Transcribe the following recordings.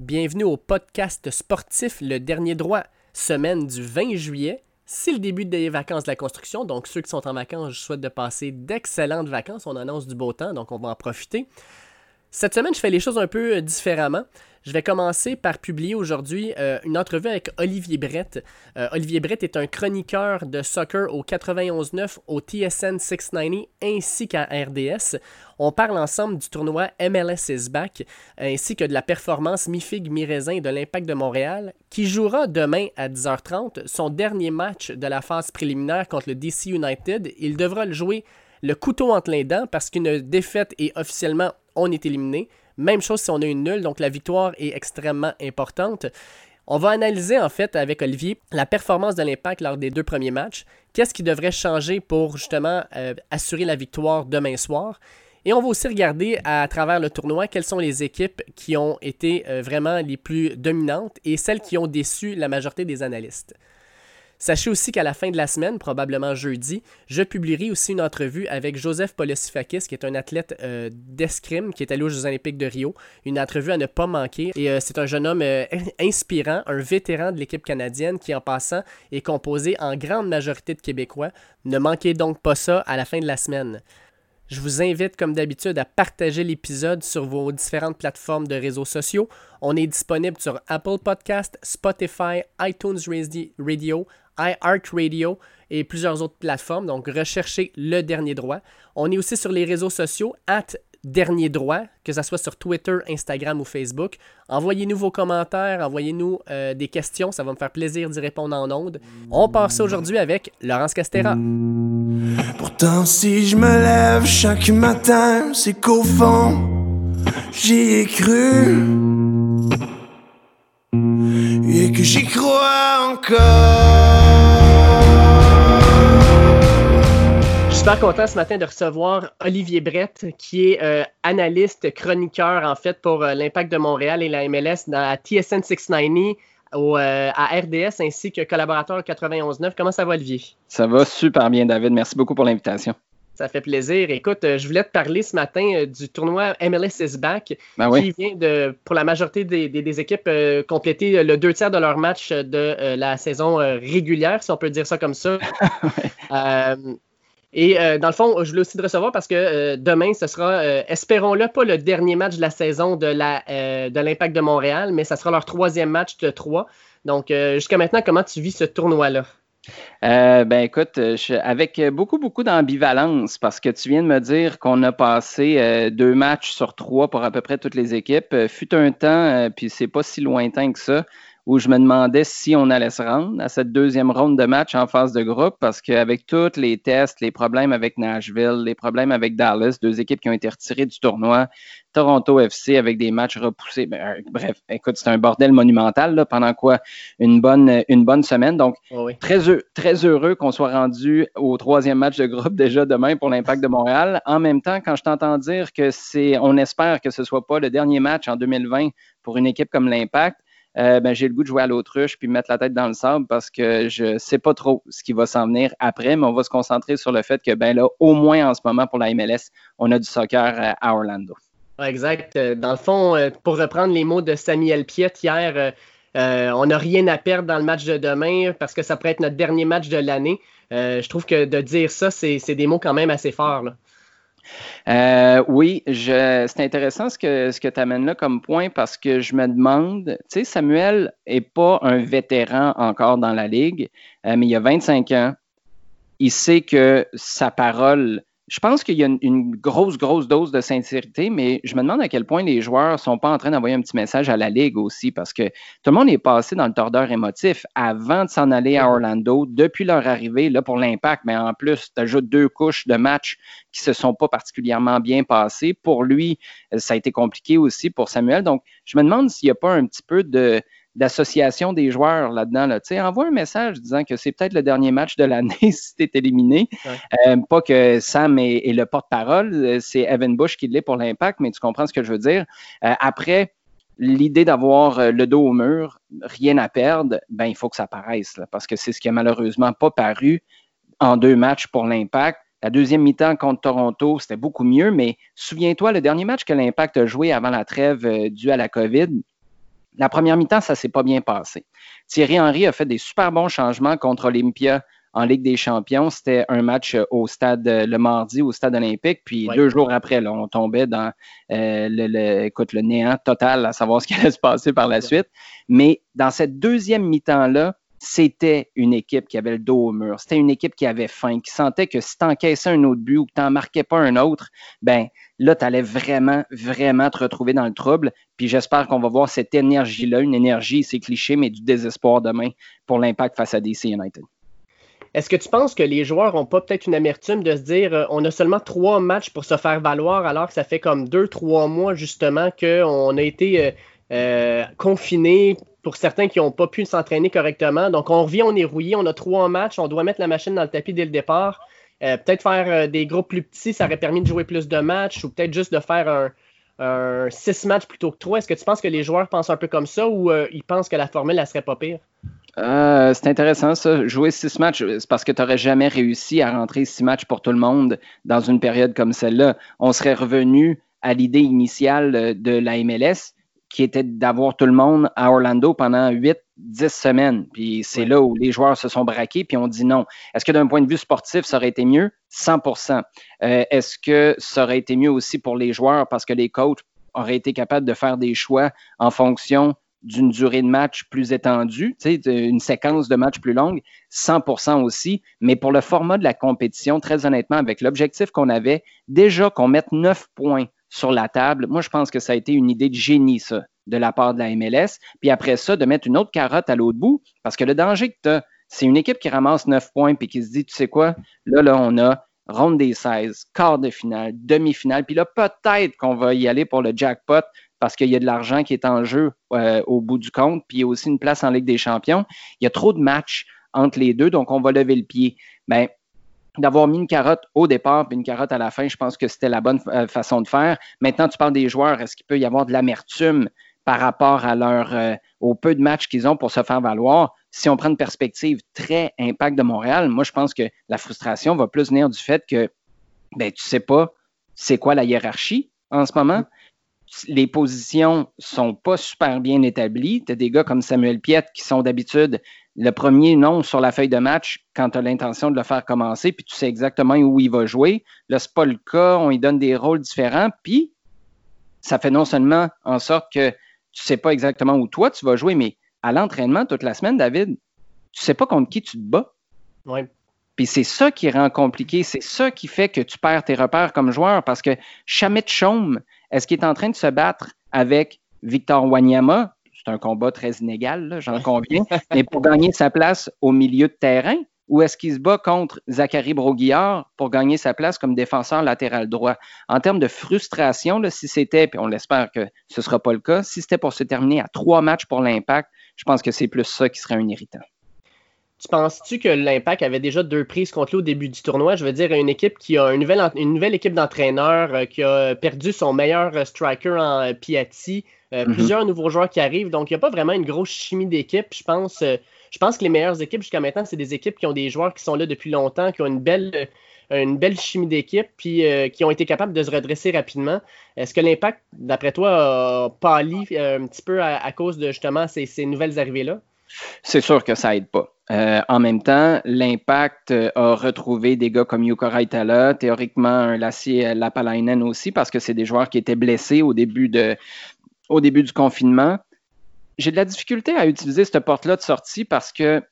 Bienvenue au podcast sportif Le Dernier Droit, semaine du 20 juillet. C'est le début des vacances de la construction, donc ceux qui sont en vacances, je souhaite de passer d'excellentes vacances. On annonce du beau temps, donc on va en profiter. Cette semaine, je fais les choses un peu différemment. Je vais commencer par publier aujourd'hui euh, une entrevue avec Olivier Brett. Euh, Olivier Brett est un chroniqueur de soccer au 91.9 au TSN 690 ainsi qu'à RDS. On parle ensemble du tournoi MLS is back ainsi que de la performance mi-figue mi-raisin de l'Impact de Montréal qui jouera demain à 10h30 son dernier match de la phase préliminaire contre le DC United. Il devra le jouer le couteau entre les dents parce qu'une défaite est officiellement on est éliminé. Même chose si on a une nulle, donc la victoire est extrêmement importante. On va analyser en fait avec Olivier la performance de l'impact lors des deux premiers matchs. Qu'est-ce qui devrait changer pour justement euh, assurer la victoire demain soir? Et on va aussi regarder à travers le tournoi quelles sont les équipes qui ont été euh, vraiment les plus dominantes et celles qui ont déçu la majorité des analystes. Sachez aussi qu'à la fin de la semaine, probablement jeudi, je publierai aussi une entrevue avec Joseph Polosifakis, qui est un athlète euh, d'escrime qui est allé aux Jeux Olympiques de Rio. Une entrevue à ne pas manquer. Et euh, c'est un jeune homme euh, inspirant, un vétéran de l'équipe canadienne qui, en passant, est composé en grande majorité de Québécois. Ne manquez donc pas ça à la fin de la semaine. Je vous invite, comme d'habitude, à partager l'épisode sur vos différentes plateformes de réseaux sociaux. On est disponible sur Apple Podcast, Spotify, iTunes Radio, iHeartRadio et plusieurs autres plateformes. Donc, recherchez le dernier droit. On est aussi sur les réseaux sociaux, dernier droit, que ce soit sur Twitter, Instagram ou Facebook. Envoyez-nous vos commentaires, envoyez-nous euh, des questions, ça va me faire plaisir d'y répondre en ondes. On part ça aujourd'hui avec Laurence Castera. Pourtant, si je me lève chaque matin, c'est qu'au fond, j'y ai cru. Et que j'y crois encore. Super content ce matin de recevoir Olivier Brett, qui est euh, analyste, chroniqueur en fait pour euh, l'Impact de Montréal et la MLS dans la TSN 690 au, euh, à RDS ainsi que collaborateur 91.9. Comment ça va, Olivier? Ça va super bien, David. Merci beaucoup pour l'invitation. Ça fait plaisir. Écoute, je voulais te parler ce matin du tournoi MLS is back, ben qui vient de, pour la majorité des, équipes, euh, compléter le deux tiers de leur match de la saison régulière, si on peut dire ça comme ça. et dans le fond, je voulais aussi te recevoir parce que demain, ce sera, espérons-le, pas le dernier match de la saison de l'Impact de, Montréal, mais ça sera leur troisième match de trois. Donc, jusqu'à maintenant, comment tu vis ce tournoi-là? Euh, ben écoute, avec beaucoup, beaucoup d'ambivalence, parce que tu viens de me dire qu'on a passé euh, deux matchs sur trois pour à peu près toutes les équipes. Euh, fut un temps, puis c'est pas si lointain que ça, où je me demandais si on allait se rendre à cette deuxième ronde de match en phase de groupe, parce qu'avec tous les tests, les problèmes avec Nashville, les problèmes avec Dallas, deux équipes qui ont été retirées du tournoi, Toronto FC avec des matchs repoussés. Ben, euh, bref, écoute, c'est un bordel monumental là, pendant quoi une bonne, une bonne semaine. Donc, oh très, très heureux qu'on soit rendu au troisième match de groupe déjà demain pour l'Impact de Montréal. En même temps, quand je t'entends dire que c'est, on espère que ce soit pas le dernier match en 2020 pour une équipe comme l'Impact, euh, ben, j'ai le goût de jouer à l'autruche puis mettre la tête dans le sable parce que je sais pas trop ce qui va s'en venir après, mais on va se concentrer sur le fait que, ben là, au moins en ce moment pour la MLS, on a du soccer à Orlando. Exact. Euh, dans le fond, euh, pour reprendre les mots de Samuel Piet hier, on n'a rien à perdre dans le match de demain parce que ça pourrait être notre dernier match de l'année. je trouve que de dire ça, c'est des mots quand même assez forts. Euh, oui, c'est intéressant ce que, tu amènes là comme point parce que je me demande, tu sais, Samuel n'est pas un vétéran encore dans la ligue, euh, mais il a 25 ans. Il sait que sa parole je pense qu'il y a une, grosse, grosse dose de sincérité, mais je me demande à quel point les joueurs ne sont pas en train d'envoyer un petit message à la Ligue aussi, parce que tout le monde est passé dans le tordeur émotif avant de s'en aller à Orlando, depuis leur arrivée, là, pour l'impact, mais en plus, tu ajoutes deux couches de matchs qui ne se sont pas particulièrement bien passés. Pour lui, ça a été compliqué aussi pour Samuel. Donc, je me demande s'il n'y a pas un petit peu de d'association des joueurs là-dedans. Là. Envoie un message disant que c'est peut-être le dernier match de l'année si tu es éliminé. Euh, pas que Sam est, le porte-parole, euh, c'est Evan Bush qui l'est pour l'impact, mais tu comprends ce que je veux dire. Euh, après, l'idée d'avoir le dos au mur, rien à perdre, ben il faut que ça paraisse, parce que c'est ce qui a malheureusement pas paru en deux matchs pour l'impact. La deuxième mi-temps contre Toronto, c'était beaucoup mieux, mais souviens-toi, le dernier match que l'Impact a joué avant la trêve due à la COVID, La première mi-temps, ça s'est pas bien passé. Thierry Henry a fait des super bons changements contre Olympia en Ligue des Champions. C'était un match euh, au stade euh, le mardi au stade olympique. Puis deux jours après, on tombait dans euh, le, écoute, le néant total à savoir ce qui allait se passer par la suite. Mais dans cette deuxième mi-temps-là, c'était une équipe qui avait le dos au mur. C'était une équipe qui avait faim, qui sentait que si tu encaissais un autre but ou que tu n'en marquais pas un autre, ben là, tu allais vraiment, vraiment te retrouver dans le trouble. Puis j'espère qu'on va voir cette énergie-là, une énergie, c'est cliché, mais du désespoir demain pour l'impact face à DC United. Est-ce que tu penses que les joueurs n'ont pas peut-être une amertume de se dire euh, on a seulement trois matchs pour se faire valoir alors que ça fait comme deux, trois mois justement qu'on a été euh, euh, confinés pour certains qui n'ont pas pu s'entraîner correctement. Donc on revient, on est rouillé, on a trois matchs, on doit mettre la machine dans le tapis dès le départ. peut-être faire des groupes plus petits, ça aurait permis de jouer plus de matchs ou peut-être juste de faire un, six matchs plutôt que trois. Est-ce que tu penses que les joueurs pensent un peu comme ça ou ils pensent que la formule, elle serait pas pire? Euh, c'est intéressant ça. Jouer six matchs, c'est parce que tu n'aurais jamais réussi à rentrer six matchs pour tout le monde dans une période comme celle-là. On serait revenu à l'idée initiale de la MLS, qui était d'avoir tout le monde à Orlando pendant huit, dix semaines. Puis c'est là où les joueurs se sont braqués, puis on dit non. Est-ce que d'un point de vue sportif, ça aurait été mieux? 100% euh, Est-ce que ça aurait été mieux aussi pour les joueurs parce que les coachs auraient été capables de faire des choix en fonction d'une durée de match plus étendue, une séquence de match plus longue, 100% aussi. Mais pour le format de la compétition, très honnêtement, avec l'objectif qu'on avait, déjà qu'on mette 9 points sur la table, moi, je pense que ça a été une idée de génie, ça, de la part de la MLS. Puis après ça, de mettre une autre carotte à l'autre bout, parce que le danger que tu as, c'est une équipe qui ramasse 9 points puis qui se dit, tu sais quoi, là, là, on a ronde des 16, quart de finale, demi-finale, puis là, peut-être qu'on va y aller pour le jackpot parce qu'il y a de l'argent qui est en jeu euh, au bout du compte, puis il y a aussi une place en Ligue des Champions. Il y a trop de matchs entre les deux, donc on va lever le pied. Ben, d'avoir mis une carotte au départ puis une carotte à la fin, je pense que c'était la bonne euh, façon de faire. Maintenant, tu parles des joueurs, est-ce qu'il peut y avoir de l'amertume par rapport à leur euh, au peu de matchs qu'ils ont pour se faire valoir? Si on prend une perspective très impact de Montréal, moi je pense que la frustration va plus venir du fait que ben tu sais pas c'est quoi la hiérarchie en ce moment les positions sont pas super bien établies. Tu as des gars comme Samuel Piette qui sont d'habitude le premier nom sur la feuille de match quand tu as l'intention de le faire commencer, puis tu sais exactement où il va jouer. Là, n'est pas le cas, on lui donne des rôles différents, puis ça fait non seulement en sorte que tu sais pas exactement où toi tu vas jouer, mais à l'entraînement toute la semaine, David, tu sais pas contre qui tu te bats. Oui. Puis c'est ça qui rend compliqué, c'est ça qui fait que tu perds tes repères comme joueur parce que Chamit Chaume, est-ce qu'il est en train de se battre avec Victor Wanyama? C'est un combat très inégal, j'en conviens, mais pour gagner sa place au milieu de terrain, ou est-ce qu'il se bat contre Zachary Broguillard pour gagner sa place comme défenseur latéral droit? En termes de frustration, si c'était, puis on l'espère que ce ne sera pas le cas, si c'était pour se terminer à trois matchs pour l'impact, je pense que c'est plus ça qui serait un irritant. Tu penses-tu que l'Impact avait déjà deux prises contre lui au début du tournoi? Je veux dire, une équipe qui a une nouvelle, une nouvelle équipe d'entraîneurs, euh, qui a perdu son meilleur euh, striker en euh, Piatti, mhm. plusieurs nouveaux joueurs qui arrivent. Donc, il n'y a pas vraiment une grosse chimie d'équipe. Je pense, je pense que les meilleures équipes jusqu'à maintenant, c'est des équipes qui ont des joueurs qui sont là depuis longtemps, qui ont une belle, une belle chimie d'équipe, puis qui ont été capables de se redresser rapidement. Est-ce que l'impact, d'après toi, a pâli un petit peu à, cause de justement ces, ces nouvelles arrivées-là? C'est sûr que ça aide pas. Euh, en même temps, l'impact euh, a retrouvé des gars comme Yuko Raitala, théoriquement un Lassie Lapalainen aussi, parce que c'est des joueurs qui étaient blessés au début, de, au début du confinement. J'ai de la difficulté à utiliser cette porte-là de sortie parce que, tu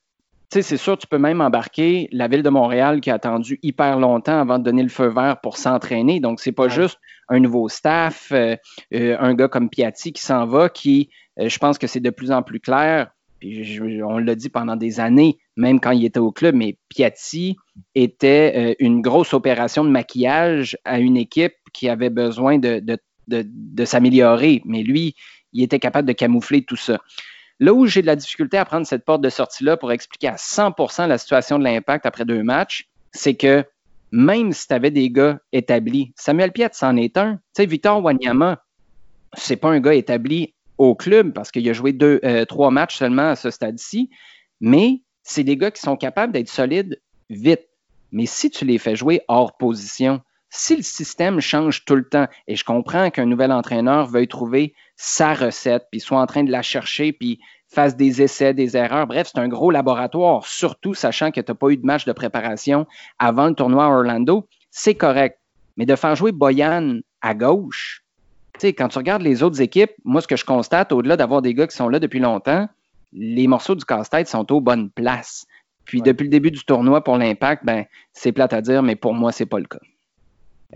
sais, c'est sûr, tu peux même embarquer la ville de Montréal qui a attendu hyper longtemps avant de donner le feu vert pour s'entraîner. Donc, c'est pas juste un nouveau staff, euh, un gars comme Piatti qui s'en va, qui, je pense que c'est de plus en plus clair on l'a dit pendant des années, même quand il était au club, mais Piatti était euh, une grosse opération de maquillage à une équipe qui avait besoin de, s'améliorer. Mais lui, il était capable de camoufler tout ça. Là où j'ai de la difficulté à prendre cette porte de sortie-là pour expliquer à 100% la situation de l'impact après deux matchs, c'est que même si tu avais des gars établis, Samuel Piette c'en est un. Tu sais, Victor Wanyama, c'est pas un gars établi au club parce qu'il a joué deux, euh, trois matchs seulement à ce stade-ci, mais c'est des gars qui sont capables d'être solides vite. Mais si tu les fais jouer hors position, si le système change tout le temps, et je comprends qu'un nouvel entraîneur veuille trouver sa recette, puis soit en train de la chercher, puis fasse des essais, des erreurs. Bref, c'est un gros laboratoire, surtout sachant que tu n'as pas eu de match de préparation avant le tournoi à Orlando. C'est correct. Mais de faire jouer Boyan à gauche, sais, quand tu regardes les autres équipes, moi, ce que je constate, au-delà d'avoir des gars qui sont là depuis longtemps, les morceaux du casse-tête sont aux bonnes places. Puis depuis le début du tournoi pour l'impact, ben, c'est plate à dire, mais pour moi, c'est pas le cas.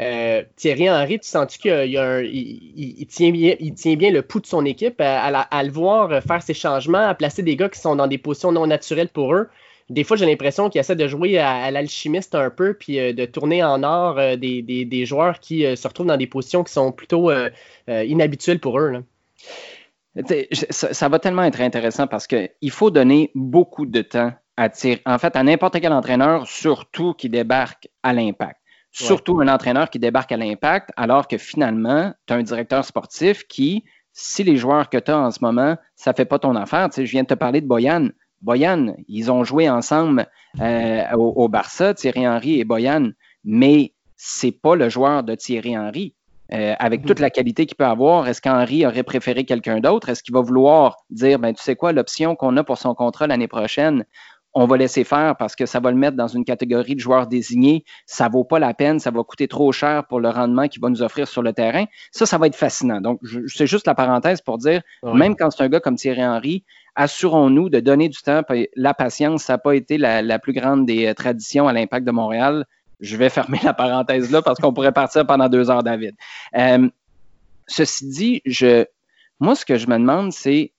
Euh, Thierry Henry, tu sens-tu qu'il tient bien, il tient bien le pouls de son équipe à, le voir faire ses changements, à placer des gars qui sont dans des positions non naturelles pour eux? Des fois, j'ai l'impression qu'il essaie de jouer à, l'alchimiste un peu, puis euh, de tourner en or euh, des, joueurs qui se retrouvent dans des positions qui sont plutôt inhabituelles pour eux. Ça, ça, va tellement être intéressant parce qu'il faut donner beaucoup de temps à Thierry. En fait, à n'importe quel entraîneur, surtout qui débarque à l'impact. Surtout un entraîneur qui débarque à l'impact, alors que finalement, tu as un directeur sportif qui, si les joueurs que tu as en ce moment, ça ne fait pas ton affaire, tu sais, je viens de te parler de Boyan. Boyan, ils ont joué ensemble euh, au, Barça, Thierry Henry et Boyan, mais c'est pas le joueur de Thierry Henry. Euh, avec toute la qualité qu'il peut avoir, est-ce qu'Henry aurait préféré quelqu'un d'autre? Est-ce qu'il va vouloir dire, ben, tu sais quoi, l'option qu'on a pour son contrat l'année prochaine, on va laisser faire parce que ça va le mettre dans une catégorie de joueurs désignés. Ça vaut pas la peine, ça va coûter trop cher pour le rendement qu'il va nous offrir sur le terrain. Ça, ça va être fascinant. Donc, c'est juste la parenthèse pour dire, même quand c'est un gars comme Thierry Henry, assurons-nous de donner du temps. La patience, ça n'a pas été la, plus grande des euh, traditions à l'impact de Montréal. Je vais fermer la parenthèse là parce qu'on pourrait partir pendant deux heures, David. Euh, ceci dit, je, moi, ce que je me demande, c'est,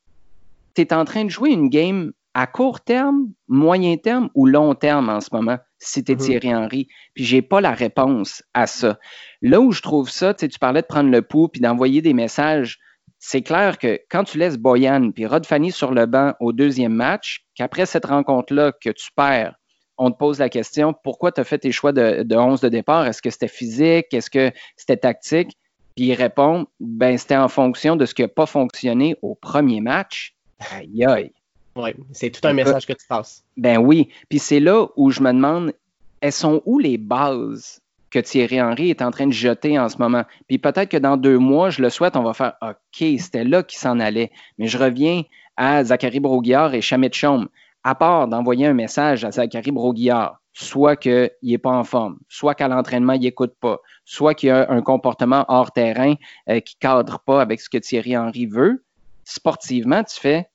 tu es en train de jouer une game à court terme, moyen terme ou long terme en ce moment, si tu es mhm. Thierry Henry? Puis j'ai pas la réponse à ça. Là où je trouve ça, tu parlais de prendre le pouls puis d'envoyer des messages. C'est clair que quand tu laisses Boyan puis Rod Fanny sur le banc au deuxième match, qu'après cette rencontre-là que tu perds, on te pose la question pourquoi tu as fait tes choix de, de 11 de départ? Est-ce que c'était physique? Est-ce que c'était tactique? Puis il répond ben c'était en fonction de ce qui n'a pas fonctionné au premier match. Aïe aïe. Oui, c'est tout un message que tu passes. Ben oui. Puis c'est là où je me demande, elles sont où les bases que Thierry Henry est en train de jeter en ce moment? Puis peut-être que dans deux mois, je le souhaite, on va faire OK, c'était là qu'il s'en allait. Mais je reviens à Zachary Broguillard et Chamit Chaume. À part d'envoyer un message à Zachary Broguillard, soit qu'il n'est pas en forme, soit qu'à l'entraînement, il n'écoute pas, soit qu'il a un comportement hors terrain euh, qui ne cadre pas avec ce que Thierry Henry veut, sportivement, tu fais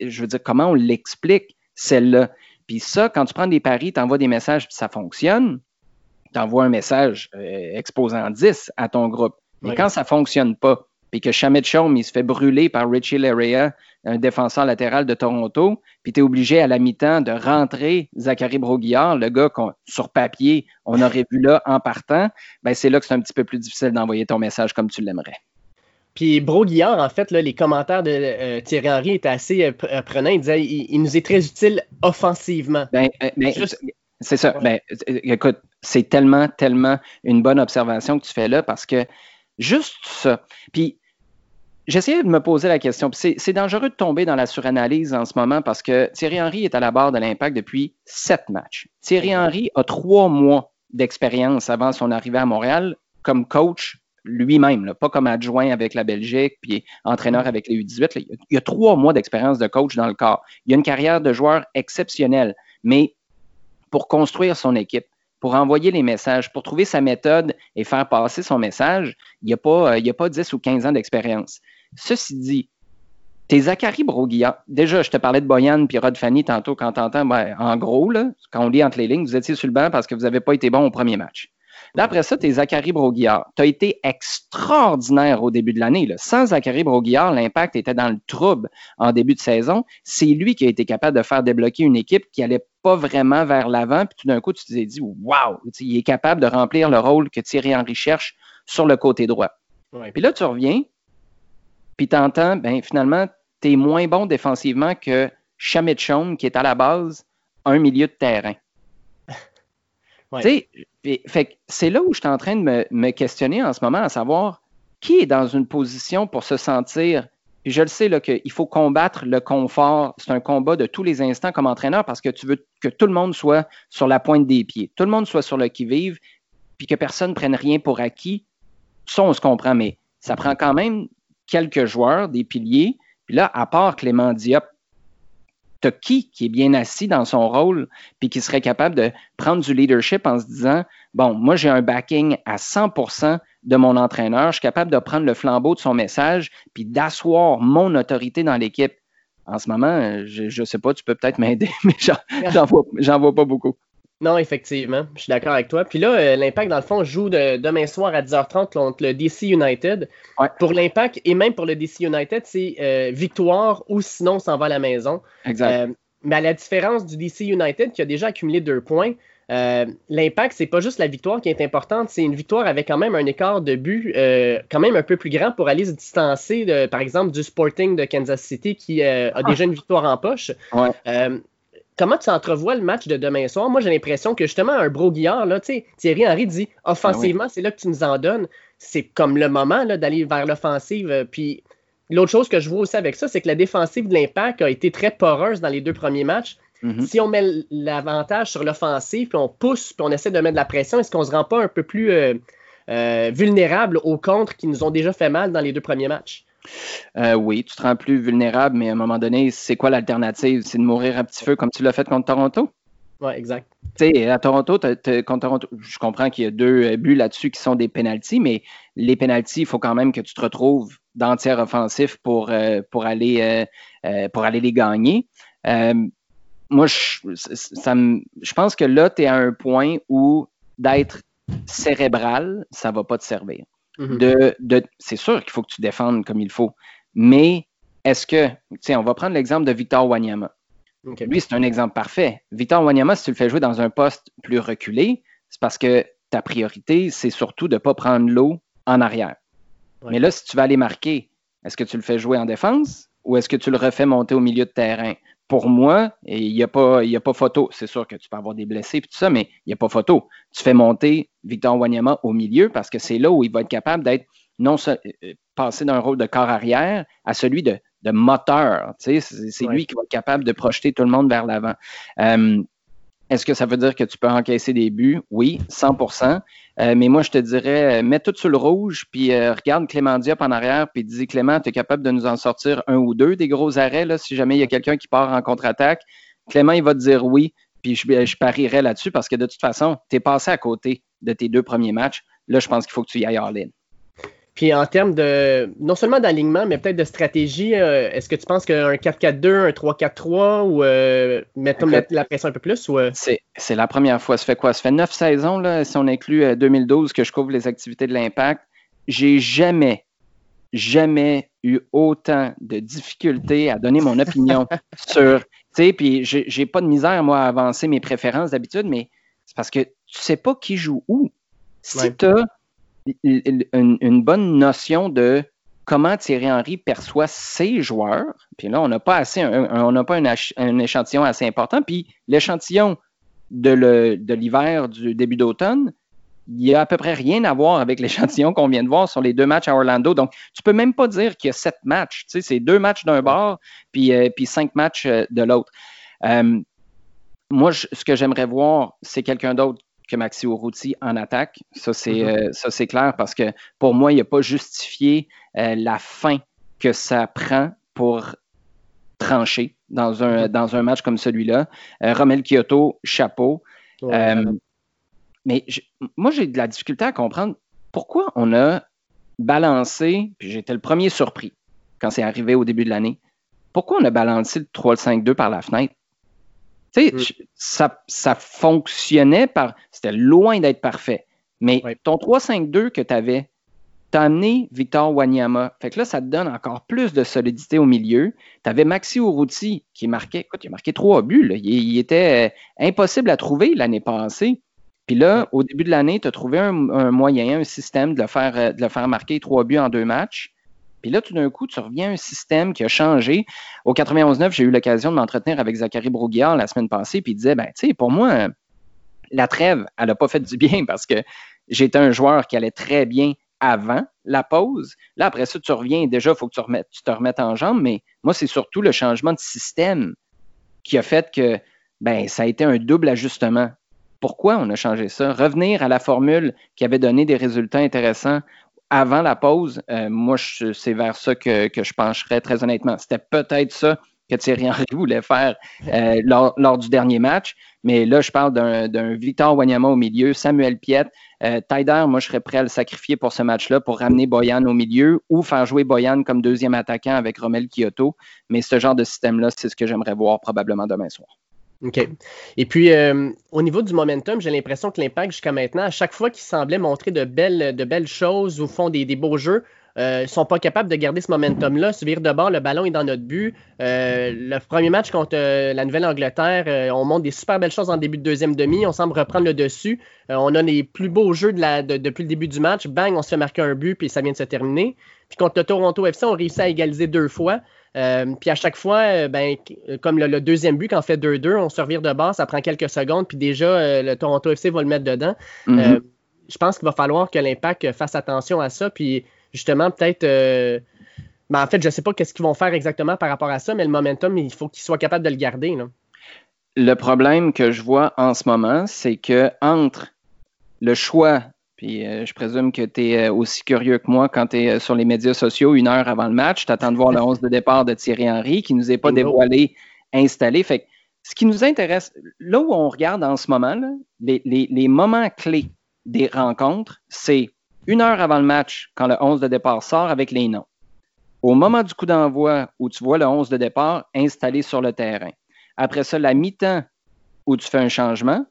je veux dire, comment on l'explique, celle-là? Puis ça, quand tu prends des paris, tu envoies des messages, ça fonctionne, tu envoies un message euh, exposant 10 à ton groupe. Mais quand ça ne fonctionne pas, puis que Chamet Chaume, il se fait brûler par Richie Larea, un défenseur latéral de Toronto, puis tu es obligé à la mi-temps de rentrer Zachary Broguillard, le gars qu'on, sur papier, on aurait vu là en partant, ben c'est là que c'est un petit peu plus difficile d'envoyer ton message comme tu l'aimerais. Puis Broguillard, en fait, là, les commentaires de euh, Thierry Henry étaient assez euh, euh, prenants. Il disait il, nous est très utile offensivement. Ben, ben C'est ça. Ben, écoute, c'est tellement, tellement une bonne observation que tu fais là parce que juste ça. Puis j'essayais de me poser la question. C'est dangereux de tomber dans la suranalyse en ce moment parce que Thierry Henry est à la barre de l'impact depuis sept matchs. Thierry Henry a trois mois d'expérience avant son arrivée à Montréal comme coach lui-même, pas comme adjoint avec la Belgique, puis entraîneur avec les U18. il y a trois mois d'expérience de coach dans le corps. Il y a une carrière de joueur exceptionnelle, mais pour construire son équipe, pour envoyer les messages, pour trouver sa méthode et faire passer son message, il n'y a, pas, euh, il a pas 10 ou 15 ans d'expérience. Ceci dit, tes Zachary Broguillard, déjà, je te parlais de Boyan puis Rod Fanny tantôt quand t'entends, ben, en gros, quand on lit entre les lignes, vous étiez sur le banc parce que vous n'avez pas été bon au premier match. Là, après ça, tu es Zachary Broguillard. Tu as été extraordinaire au début de l'année. Sans Zachary Broguillard, l'impact était dans le trouble en début de saison. C'est lui qui a été capable de faire débloquer une équipe qui n'allait pas vraiment vers l'avant. Puis tout d'un coup, tu t'es dit, waouh, il est capable de remplir le rôle que Thierry Henry cherche sur le côté droit. Puis là, tu reviens, puis tu entends, ben, finalement, tu es moins bon défensivement que Chamit Chaume, qui est à la base un milieu de terrain. C'est là où je suis en train de me, questionner en ce moment, à savoir qui est dans une position pour se sentir. Je le sais qu'il faut combattre le confort. C'est un combat de tous les instants comme entraîneur parce que tu veux que tout le monde soit sur la pointe des pieds, tout le monde soit sur le qui-vive. puis que personne ne prenne rien pour acquis, ça, on se comprend, mais ça prend quand même quelques joueurs, des piliers. Puis là, à part Clément Diop, t'as qui qui est bien assis dans son rôle, puis qui serait capable de prendre du leadership en se disant, bon, moi j'ai un backing à 100% de mon entraîneur, je suis capable de prendre le flambeau de son message, puis d'asseoir mon autorité dans l'équipe. En ce moment, je ne sais pas, tu peux peut-être m'aider, mais j'en vois, vois pas beaucoup. Non, effectivement, je suis d'accord avec toi. Puis là, euh, l'Impact, dans le fond, joue demain soir à 10h30 contre le DC United. Pour l'Impact et même pour le DC United, c'est euh, victoire ou sinon on s'en va à la maison. Exact. Euh, mais à la différence du DC United qui a déjà accumulé deux points, l'Impact, c'est pas juste la victoire qui est importante, c'est une victoire avec quand même un écart de but quand même un peu plus grand pour aller se distancer, de, par exemple, du Sporting de Kansas City qui a ah. déjà une victoire en poche. Ouais. Comment tu entrevois le match de demain soir? Moi, j'ai l'impression que justement, un broguillard, là, Thierry Henry dit offensivement, c'est là que tu nous en donnes. C'est comme le moment d'aller vers l'offensive. Puis l'autre chose que je vois aussi avec ça, c'est que la défensive de l'impact a été très poreuse dans les deux premiers matchs. Mm-hmm. Si on met l'avantage sur l'offensive, puis on pousse, puis on essaie de mettre de la pression, est-ce qu'on ne se rend pas un peu plus euh, euh, vulnérable aux contres qui nous ont déjà fait mal dans les deux premiers matchs? Euh, oui, tu te rends plus vulnérable, mais à un moment donné, c'est quoi l'alternative? C'est de mourir à petit feu comme tu l'as fait contre Toronto? Oui, exact. Tu sais, à Toronto, contre Toronto, je comprends qu'il y a deux euh, buts là-dessus qui sont des pénalties, mais les pénalties, il faut quand même que tu te retrouves dans tiers offensif pour, euh, pour, aller, pour aller les gagner. moi, je, ça je pense que là, tu es à un point où d'être cérébral, ça ne va pas te servir. Mhm. de, c'est sûr qu'il faut que tu défendes comme il faut, mais est-ce que, tu sais, on va prendre l'exemple de Victor Wanyama. Lui, c'est un exemple parfait. Victor Wanyama, si tu le fais jouer dans un poste plus reculé, c'est parce que ta priorité, c'est surtout de ne pas prendre l'eau en arrière. Mais là, si tu vas aller marquer, est-ce que tu le fais jouer en défense ou est-ce que tu le refais monter au milieu de terrain? Pour moi, il n'y a, pas, a pas photo. C'est sûr que tu peux avoir des blessés et tout ça, mais il n'y a pas photo. Tu fais monter Victor Wanyama au milieu parce que c'est là où il va être capable d'être non euh, euh, passé d'un rôle de corps arrière à celui de, moteur. c'est lui qui va être capable de projeter tout le monde vers l'avant. Euh, est-ce que ça veut dire que tu peux encaisser des buts? Oui, 100% euh, mais moi, je te dirais, euh, mets tout sur le rouge, puis euh, regarde Clément Diop en arrière, puis dis Clément, tu es capable de nous en sortir un ou deux des gros arrêts, si jamais il y a quelqu'un qui part en contre-attaque. Clément, il va te dire oui, puis je, je parierais là-dessus parce que de toute façon, tu es passé à côté de tes deux premiers matchs. Là, je pense qu'il faut que tu y ailles en ligne. Puis en termes de, non seulement d'alignement, mais peut-être de stratégie, euh, est-ce que tu penses qu'un 4-4-2, un 3-4-3 ou euh, mettre, la pression un peu plus? Ou, euh? C'est la première fois. Ça fait quoi? Ça fait neuf saisons, là, si on inclut 2012, que je couvre les activités de l'impact. J'ai jamais, jamais eu autant de difficultés à donner mon opinion sur. Tu sais, puis j'ai pas de misère, moi, à avancer mes préférences d'habitude, mais c'est parce que tu sais pas qui joue où. Si tu as une, bonne notion de comment Thierry Henry perçoit ses joueurs. Puis là, on n'a pas assez, on n'a pas un, échantillon assez important. Puis l'échantillon de l'hiver du début d'automne, il n'y a à peu près rien à voir avec l'échantillon qu'on vient de voir sur les deux matchs à Orlando. Donc, tu peux même pas dire qu'il y a sept matchs. Tu sais, c'est deux matchs d'un bord, puis, euh, puis cinq matchs euh, de l'autre. Euh, moi, ce que j'aimerais voir, c'est quelqu'un d'autre que Maxi Urruti en attaque. Ça, c'est mm-hmm. euh, clair parce que pour moi, il n'a pas justifié euh, la fin que ça prend pour trancher dans un, dans un match comme celui-là. Euh, Romel Kyoto, chapeau. mais moi, j'ai de la difficulté à comprendre pourquoi on a balancé, puis j'étais le premier surpris quand c'est arrivé au début de l'année, pourquoi on a balancé le 3-5-2 par la fenêtre? Tu sais, mm. ça, ça fonctionnait par. C'était loin d'être parfait. Mais ton 3-5-2 que tu avais, t'as amené Victor Wanyama. Fait que là, ça te donne encore plus de solidité au milieu. Tu avais Maxi Urruti qui marquait, écoute, il a marqué trois buts. Il, était euh, impossible à trouver l'année passée. Puis là, au début de l'année, tu as trouvé un, moyen, un système de le, faire, euh, de le faire marquer trois buts en deux matchs. Puis là, tout d'un coup, tu reviens à un système qui a changé. Au 91-9, j'ai eu l'occasion de m'entretenir avec Zachary Broguillard la semaine passée, puis il disait, ben, tu sais, pour moi, la trêve, elle n'a pas fait du bien parce que j'étais un joueur qui allait très bien avant la pause. Là, après ça, tu reviens, déjà, il faut que tu, tu te remettes en jambe, mais moi, c'est surtout le changement de système qui a fait que ben, ça a été un double ajustement pourquoi on a changé ça? Revenir à la formule qui avait donné des résultats intéressants avant la pause, euh, moi, c'est vers ça que, je pencherais très honnêtement. C'était peut-être ça que Thierry Henry voulait faire euh, lors, du dernier match. Mais là, je parle d'un Victor Wanyama au milieu, Samuel Piet. Euh, moi, je serais prêt à le sacrifier pour ce match-là, pour ramener Boyan au milieu ou faire jouer Boyan comme deuxième attaquant avec Romel Kyoto. Mais ce genre de système-là, c'est ce que j'aimerais voir probablement demain soir. OK. Et puis, euh, au niveau du momentum, j'ai l'impression que l'impact, jusqu'à maintenant, à chaque fois qu'ils semblaient montrer de belles, choses ou font des, beaux jeux, euh, ne sont pas capables de garder ce momentum-là. Se de bord, le ballon est dans notre but. Euh, le premier match contre la Nouvelle-Angleterre, on montre des super belles choses en début de deuxième demi. On semble reprendre le dessus. on a les plus beaux jeux depuis le début du match. Bang, on se fait marquer un but, puis ça vient de se terminer. Puis contre le Toronto FC, on réussit à égaliser deux fois. Euh, puis à chaque fois, euh, ben, euh, comme le, deuxième but, quand on fait 2-2, on se revire de base, ça prend quelques secondes, puis déjà, le Toronto FC va le mettre dedans. Mm-hmm. je pense qu'il va falloir que l'impact fasse attention à ça, puis justement, peut-être. Ben, en fait, je ne sais pas qu'est-ce qu'ils vont faire exactement par rapport à ça, mais le momentum, il faut qu'ils soient capables de le garder. Le problème que je vois en ce moment, c'est que entre le choix puis euh, je présume que tu es euh, aussi curieux que moi quand tu es euh, sur les médias sociaux une heure avant le match. Tu attends de voir le 11 de départ de Thierry Henry qui ne nous est pas dévoilé, installé. Fait ce qui nous intéresse, là où on regarde en ce moment, les, moments clés des rencontres, c'est une heure avant le match, quand le 11 de départ sort avec les noms. Au moment du coup d'envoi où tu vois le 11 de départ installé sur le terrain. Après ça, la mi-temps où tu fais un changement.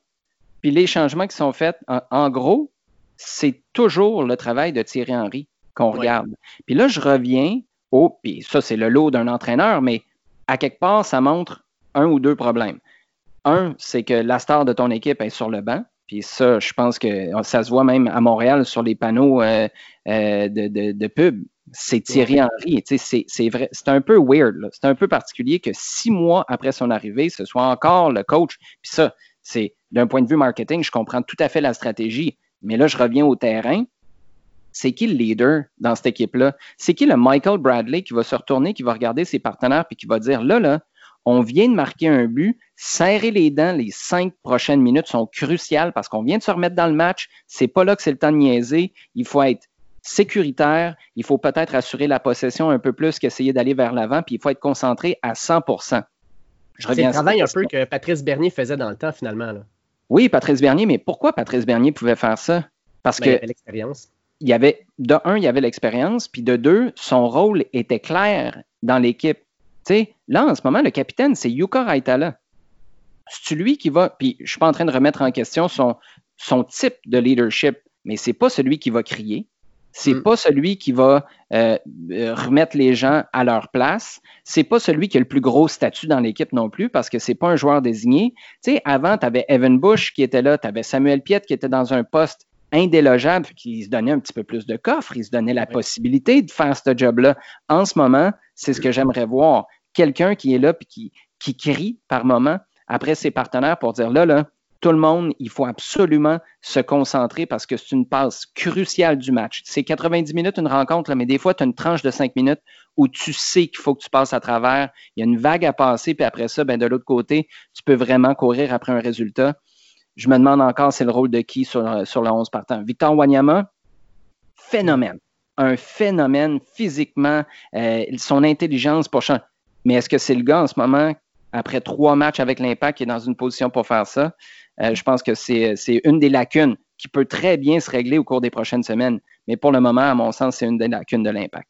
Puis les changements qui sont faits, en gros, c'est toujours le travail de Thierry Henry qu'on regarde. Puis là, je reviens au, puis ça, c'est le lot d'un entraîneur, mais à quelque part, ça montre un ou deux problèmes. Un, c'est que la star de ton équipe est sur le banc. Puis ça, je pense que ça se voit même à Montréal sur les panneaux euh, euh, de, pub. C'est Thierry Henry. C'est vrai. C'est un peu weird. C'est un peu particulier que six mois après son arrivée, ce soit encore le coach. Puis ça, c'est d'un point de vue marketing, je comprends tout à fait la stratégie. Mais là, je reviens au terrain. C'est qui le leader dans cette équipe-là? C'est qui le Michael Bradley qui va se retourner, qui va regarder ses partenaires puis qui va dire là, là, on vient de marquer un but, serrer les dents, les cinq prochaines minutes sont cruciales parce qu'on vient de se remettre dans le match. C'est pas là que c'est le temps de niaiser. Il faut être sécuritaire. Il faut peut-être assurer la possession un peu plus qu'essayer d'aller vers l'avant, puis il faut être concentré à 100% Je reviens C'est le travail un peu que Patrice Bernier faisait dans le temps, finalement. Là. Oui, Patrice Bernier, mais pourquoi Patrice Bernier pouvait faire ça? Parce ben, que. Il avait l'expérience. Il y avait, de un, il y avait l'expérience, puis de deux, son rôle était clair dans l'équipe. Tu sais, là, en ce moment, le capitaine, c'est Yuka Raitala. C'est lui qui va, puis je ne suis pas en train de remettre en question son, son type de leadership, mais c'est pas celui qui va crier, c'est mm. pas celui qui va euh, euh, remettre les gens à leur place. C'est pas celui qui a le plus gros statut dans l'équipe non plus parce que c'est pas un joueur désigné. Tu sais, avant, tu avais Evan Bush qui était là, tu avais Samuel Piet qui était dans un poste indélogeable, qui se donnait un petit peu plus de coffre, il se donnait la possibilité de faire ce job-là. En ce moment, c'est ce que j'aimerais voir. Quelqu'un qui est là et qui, qui crie par moment après ses partenaires pour dire là, là, tout le monde, il faut absolument se concentrer parce que c'est une passe cruciale du match. C'est 90 minutes une rencontre, mais des fois, tu as une tranche de 5 minutes où tu sais qu'il faut que tu passes à travers. Il y a une vague à passer, puis après ça, ben, de l'autre côté, tu peux vraiment courir après un résultat. Je me demande encore, c'est le rôle de qui sur, sur le 11 partant? Victor Wanyama, phénomène. Un phénomène physiquement, euh, son intelligence pour changer. Mais est-ce que c'est le gars en ce moment, après trois matchs avec l'impact, qui est dans une position pour faire ça? Euh, je pense que c'est une des lacunes qui peut très bien se régler au cours des prochaines semaines. Mais pour le moment, à mon sens, c'est une des lacunes de l'impact.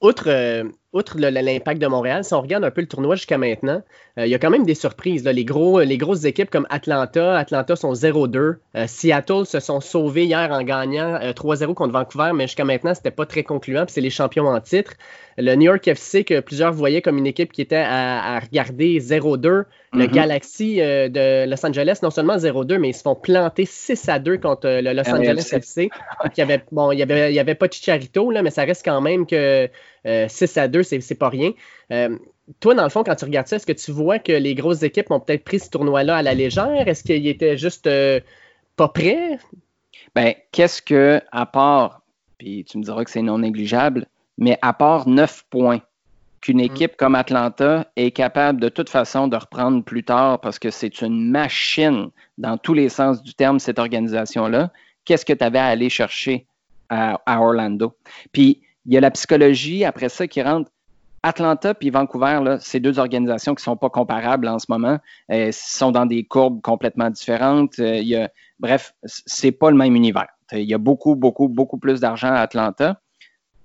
Outre, euh, outre l'impact de Montréal, si on regarde un peu le tournoi jusqu'à maintenant, euh, il y a quand même des surprises. Les, gros, les grosses équipes comme Atlanta, Atlanta sont 0-2. Euh, Seattle se sont sauvés hier en gagnant 3-0 contre Vancouver, mais jusqu'à maintenant, c'était pas très concluant. c'est les champions en titre. Le New York FC, que plusieurs voyaient comme une équipe qui était à, regarder 0-2. Le mm-hmm. Galaxy de Los Angeles, non seulement 0-2, mais ils se font planter 6-2 contre le Los Angeles FC. il avait, bon, il n'y avait, avait pas Chicharito, là, mais ça reste quand même que 6 à 2, c'est pas rien. Euh, toi, dans le fond, quand tu regardes ça, est-ce que tu vois que les grosses équipes ont peut-être pris ce tournoi-là à la légère? Est-ce qu'ils étaient juste euh, pas prêts? Ben, qu'est-ce que, à part, puis tu me diras que c'est non négligeable, mais à part 9 points qu'une mm. équipe comme Atlanta est capable de toute façon de reprendre plus tard parce que c'est une machine dans tous les sens du terme, cette organisation-là. Qu'est-ce que tu avais à aller chercher à, Orlando? Puis, il y a la psychologie après ça qui rentre. Atlanta puis Vancouver, c'est deux organisations qui ne sont pas comparables en ce moment. Euh, sont dans des courbes complètement différentes. Euh, il y a, bref, c'est pas le même univers. Il y a beaucoup, beaucoup, beaucoup plus d'argent à Atlanta.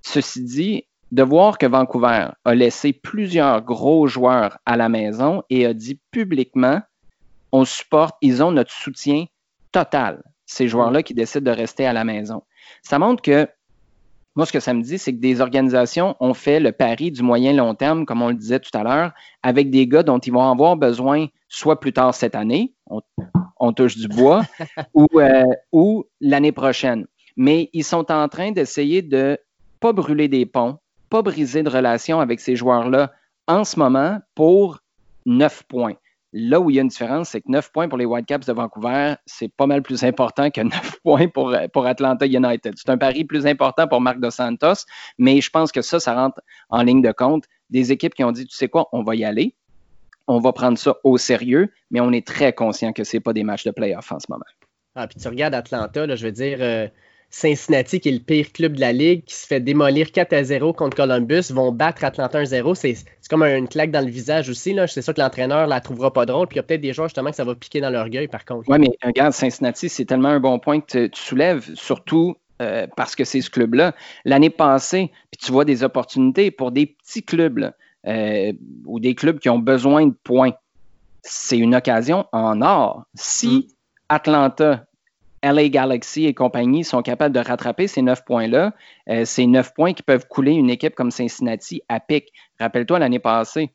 Ceci dit, de voir que Vancouver a laissé plusieurs gros joueurs à la maison et a dit publiquement, on supporte, ils ont notre soutien total, ces joueurs-là qui décident de rester à la maison. Ça montre que, moi, ce que ça me dit, c'est que des organisations ont fait le pari du moyen-long terme, comme on le disait tout à l'heure, avec des gars dont ils vont avoir besoin soit plus tard cette année, on, touche du bois, ou, euh, ou l'année prochaine. Mais ils sont en train d'essayer de pas brûler des ponts, pas briser de relation avec ces joueurs-là en ce moment pour 9 points. Là où il y a une différence, c'est que 9 points pour les Whitecaps de Vancouver, c'est pas mal plus important que 9 points pour, Atlanta United. C'est un pari plus important pour Marc Dos Santos, mais je pense que ça, ça rentre en ligne de compte. Des équipes qui ont dit, tu sais quoi, on va y aller, on va prendre ça au sérieux, mais on est très conscient que ce pas des matchs de playoff en ce moment. Ah, puis tu regardes Atlanta, je veux dire, euh, Cincinnati, qui est le pire club de la ligue, qui se fait démolir 4 à 0 contre Columbus, vont battre Atlanta 1-0. C'est comme une claque dans le visage aussi. C'est sûr que l'entraîneur la trouvera pas drôle. Puis il y a peut-être des joueurs justement que ça va piquer dans l'orgueil, par contre. Oui, mais regarde, Cincinnati, c'est tellement un bon point que tu soulèves, surtout euh, parce que c'est ce club-là. L'année passée, puis tu vois des opportunités pour des petits clubs euh, ou des clubs qui ont besoin de points. C'est une occasion en or. Si mm. Atlanta LA Galaxy et compagnie sont capables de rattraper ces neuf points-là, euh, ces neuf points qui peuvent couler une équipe comme Cincinnati à pic. Rappelle-toi l'année passée,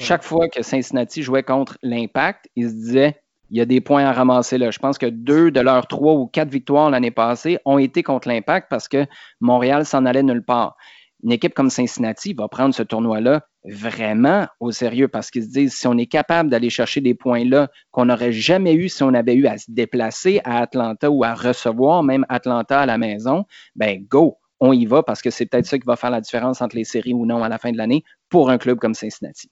chaque fois que Cincinnati jouait contre l'Impact, ils se disaient il y a des points à ramasser là. Je pense que deux de leurs trois ou quatre victoires l'année passée ont été contre l'Impact parce que Montréal s'en allait nulle part une équipe comme Cincinnati va prendre ce tournoi-là vraiment au sérieux parce qu'ils se disent si on est capable d'aller chercher des points-là qu'on n'aurait jamais eu si on avait eu à se déplacer à Atlanta ou à recevoir même Atlanta à la maison, ben go, on y va parce que c'est peut-être ça qui va faire la différence entre les séries ou non à la fin de l'année pour un club comme Cincinnati.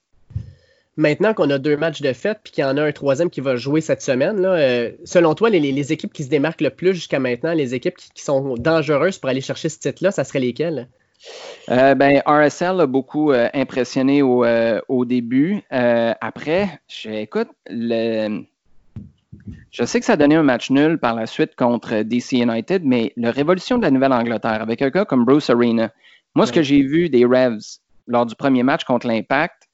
Maintenant qu'on a deux matchs de fête puis qu'il y en a un troisième qui va jouer cette semaine, là, euh, selon toi, les, équipes qui se démarquent le plus jusqu'à maintenant, les équipes qui, qui sont dangereuses pour aller chercher ce titre-là, ça serait lesquelles? Euh, ben, RSL a beaucoup euh, impressionné au, euh, début. après, écoute, le, je sais que ça a donné un match nul par la suite contre DC United, mais la révolution de la Nouvelle-Angleterre avec un gars comme Bruce Arena, moi, ce que j'ai vu des Revs lors du premier match contre l'Impact,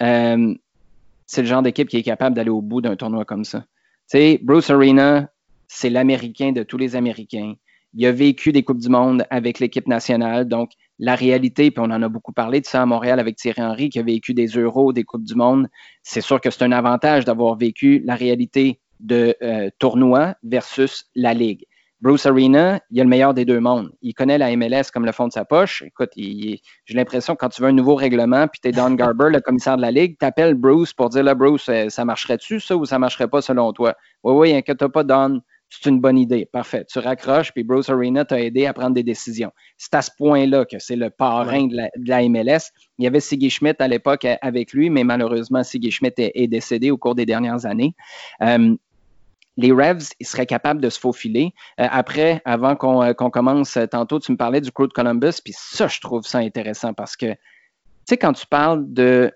c'est le genre d'équipe qui est capable d'aller au bout d'un tournoi comme ça. Tu sais, Bruce Arena, c'est l'Américain de tous les Américains. Il a vécu des Coupes du Monde avec l'équipe nationale. Donc, la réalité, puis on en a beaucoup parlé de ça à Montréal avec Thierry Henry, qui a vécu des Euros, des Coupes du Monde. C'est sûr que c'est un avantage d'avoir vécu la réalité de euh, tournoi versus la Ligue. Bruce Arena, il a le meilleur des deux mondes. Il connaît la MLS comme le fond de sa poche. Écoute, j'ai l'impression que quand tu veux un nouveau règlement, puis tu es Don Garber, le commissaire de la Ligue, tu appelles Bruce pour dire là, Bruce, euh, ça marcherait-tu, ça, ou ça marcherait pas selon toi? Oui, oui, inquiète pas, Don c'est une bonne idée. Parfait. Tu raccroches, puis Bruce Arena t'a aidé à prendre des décisions. C'est à ce point-là que c'est le parrain de, la, MLS. Il y avait Siggy Schmidt à l'époque euh, avec lui, mais malheureusement, Siggy Schmidt est, décédé au cours des dernières années. Euh, les Revs, ils seraient capables de se faufiler. Euh, après, avant qu'on commence tantôt, tu me parlais du crew de Columbus, puis ça, je trouve ça intéressant parce que, tu sais, quand tu parles de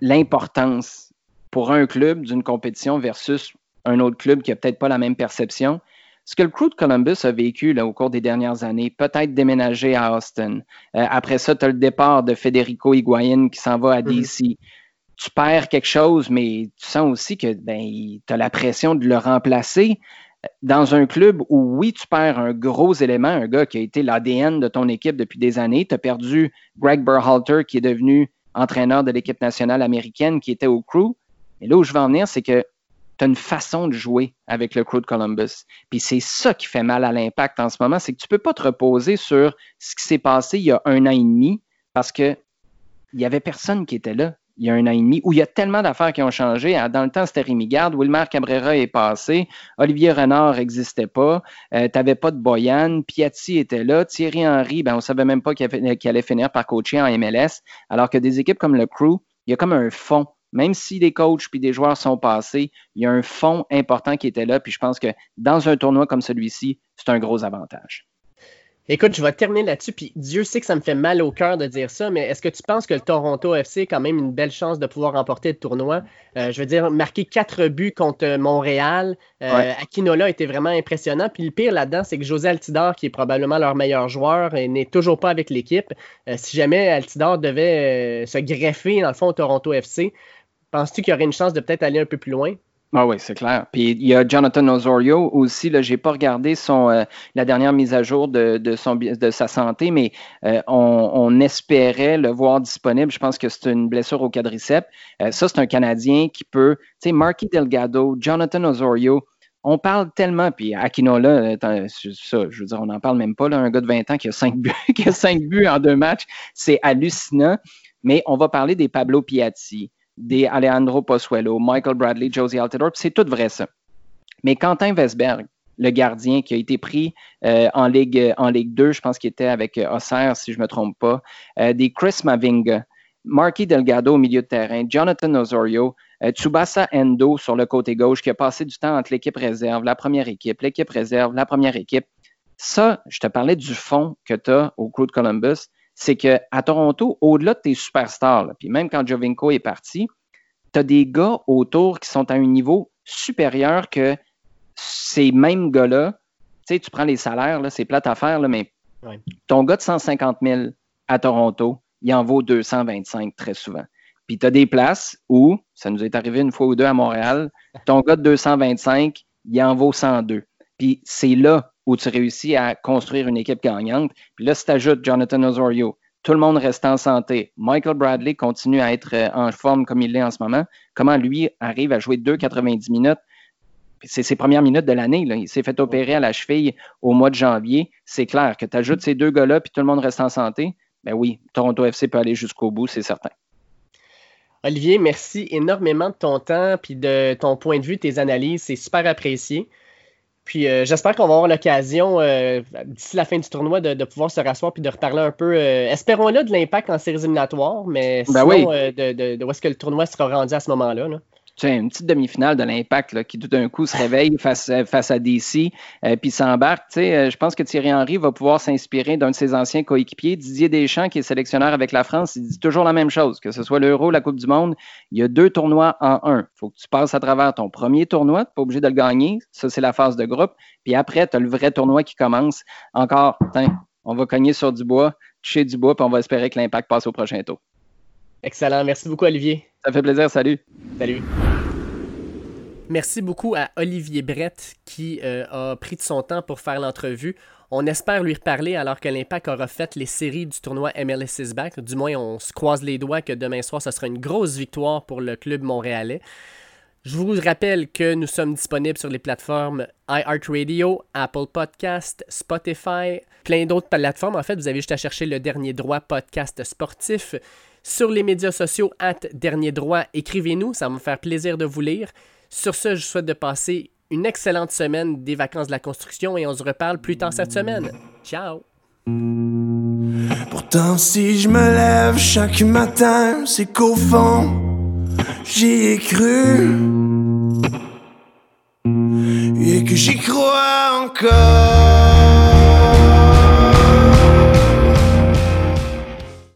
l'importance pour un club d'une compétition versus un autre club qui n'a peut-être pas la même perception. Ce que le crew de Columbus a vécu là, au cours des dernières années, peut-être déménager à Austin. Euh, après ça, tu as le départ de Federico Higuain qui s'en va à mhm. DC. Tu perds quelque chose, mais tu sens aussi que ben, tu as la pression de le remplacer dans un club où, oui, tu perds un gros élément, un gars qui a été l'ADN de ton équipe depuis des années. Tu as perdu Greg Berhalter, qui est devenu entraîneur de l'équipe nationale américaine, qui était au crew. Et là où je veux en venir, c'est que une façon de jouer avec le crew de Columbus. Puis c'est ça qui fait mal à l'impact en ce moment, c'est que tu ne peux pas te reposer sur ce qui s'est passé il y a un an et demi parce qu'il n'y avait personne qui était là. il y a un an et demi, où il y a tellement d'affaires qui ont changé. Dans le temps, c'était Rémi Garde, Wilmer Cabrera est passé, Olivier Renard n'existait pas, euh, tu n'avais pas de Boyan, Piatti était là, Thierry Henry, ben, on ne savait même pas qu'il allait finir par coacher en MLS, alors que des équipes comme le Crew, il y a comme un fond même si des coachs puis des joueurs sont passés, il y a un fond important qui était là. Puis je pense que dans un tournoi comme celui-ci, c'est un gros avantage. Écoute, je vais terminer là-dessus, puis Dieu sait que ça me fait mal au cœur de dire ça, mais est-ce que tu penses que le Toronto FC a quand même une belle chance de pouvoir remporter le tournoi? Euh, je veux dire, marquer quatre buts contre Montréal, euh, Aquinola était vraiment impressionnant. Puis le pire là-dedans, c'est que José Altidor, qui est probablement leur meilleur joueur, n'est toujours pas avec l'équipe. Euh, si jamais Altidor devait se greffer, dans le fond, au Toronto FC, penses-tu qu'il y aurait une chance de peut-être aller un peu plus loin? Ah oui, c'est clair. Puis il y a Jonathan Osorio aussi. Là, j'ai pas regardé son euh, la dernière mise à jour de, sa santé, mais euh, on, espérait le voir disponible. Je pense que c'est une blessure au quadriceps. Euh, ça, c'est un Canadien qui peut. Tu sais, Marky Delgado, Jonathan Osorio. On parle tellement, puis Aquinola, ça, je veux dire, on n'en parle même pas, un gars de 20 ans qui a cinq buts, qui a cinq buts en deux matchs, c'est hallucinant. Mais on va parler des Pablo Piatti, des Alejandro Pozuelo, Michael Bradley, Josie Altidore, c'est tout vrai ça. Mais Quentin Vesberg, le gardien qui a été pris euh, en, Ligue, en Ligue 2, je pense qu'il était avec euh, Auxerre, si je ne me trompe pas, euh, des Chris Mavinga, Marky Delgado au milieu de terrain, Jonathan Osorio, Tsubasa Endo sur le côté gauche qui a passé du temps entre l'équipe réserve, la première équipe, l'équipe réserve, la première équipe. Ça, je te parlais du fond que tu as au Crew de Columbus c'est qu'à Toronto, au-delà de tes superstars, puis même quand Jovinko est parti, tu as des gars autour qui sont à un niveau supérieur que ces mêmes gars-là. Tu sais, tu prends les salaires, c'est plate à faire, là, mais ton gars de 150 000 à Toronto, il en vaut 225 très souvent. Puis tu as des places où, ça nous est arrivé une fois ou deux à Montréal, ton gars de 225, il en vaut 102. Puis c'est là où tu réussis à construire une équipe gagnante. Puis là, si tu ajoutes Jonathan Osorio, tout le monde reste en santé. Michael Bradley continue à être euh, en forme comme il l'est en ce moment. Comment lui arrive à jouer 2,90 minutes? C'est ses premières minutes de l'année. Il s'est fait opérer à la cheville au mois de janvier. C'est clair que tu ajoutes ces deux gars-là puis tout le monde reste en santé. Ben oui, Toronto FC peut aller jusqu'au bout, c'est certain. Olivier, merci énormément de ton temps puis de ton point de vue, tes analyses. C'est super apprécié. Puis euh, j'espère qu'on va avoir l'occasion euh, d'ici la fin du tournoi de, pouvoir se rasseoir puis de reparler un peu. Euh, espérons-le de l'impact en séries éliminatoires, mais ben sinon, de, de, où est-ce que le tournoi sera rendu à ce moment-là. là une petite demi-finale de l'impact qui tout d'un coup se réveille face, face à DC euh, puis s'embarque. Euh, je pense que Thierry Henry va pouvoir s'inspirer d'un de ses anciens coéquipiers, Didier Deschamps, qui est sélectionneur avec la France. Il dit toujours la même chose, que ce soit l'Euro, la Coupe du Monde. Il y a deux tournois en un. Il faut que tu passes à travers ton premier tournoi. Tu n'es pas obligé de le gagner. Ça, c'est la phase de groupe. Puis après, tu as le vrai tournoi qui commence. Encore, on va cogner sur du bois, toucher du bois, puis on va espérer que l'impact passe au prochain tour. Excellent. Merci beaucoup, Olivier. Ça fait plaisir. Salut. Salut. Merci beaucoup à Olivier Brett qui euh, a pris de son temps pour faire l'entrevue. On espère lui reparler alors que l'Impact aura fait les séries du tournoi MLS is back. Du moins, on se croise les doigts que demain soir, ce sera une grosse victoire pour le club montréalais. Je vous rappelle que nous sommes disponibles sur les plateformes iHeartRadio, Apple Podcast, Spotify, plein d'autres plateformes. En fait, vous avez juste à chercher le dernier droit podcast sportif. Sur les médias sociaux, at dernier droit, écrivez-nous, ça va me faire plaisir de vous lire. Sur ce, je souhaite de passer une excellente semaine des vacances de la construction et on se reparle plus tard cette semaine. Ciao! Pourtant, si je me lève chaque matin, c'est qu'au fond, j'y ai cru et que j'y crois encore.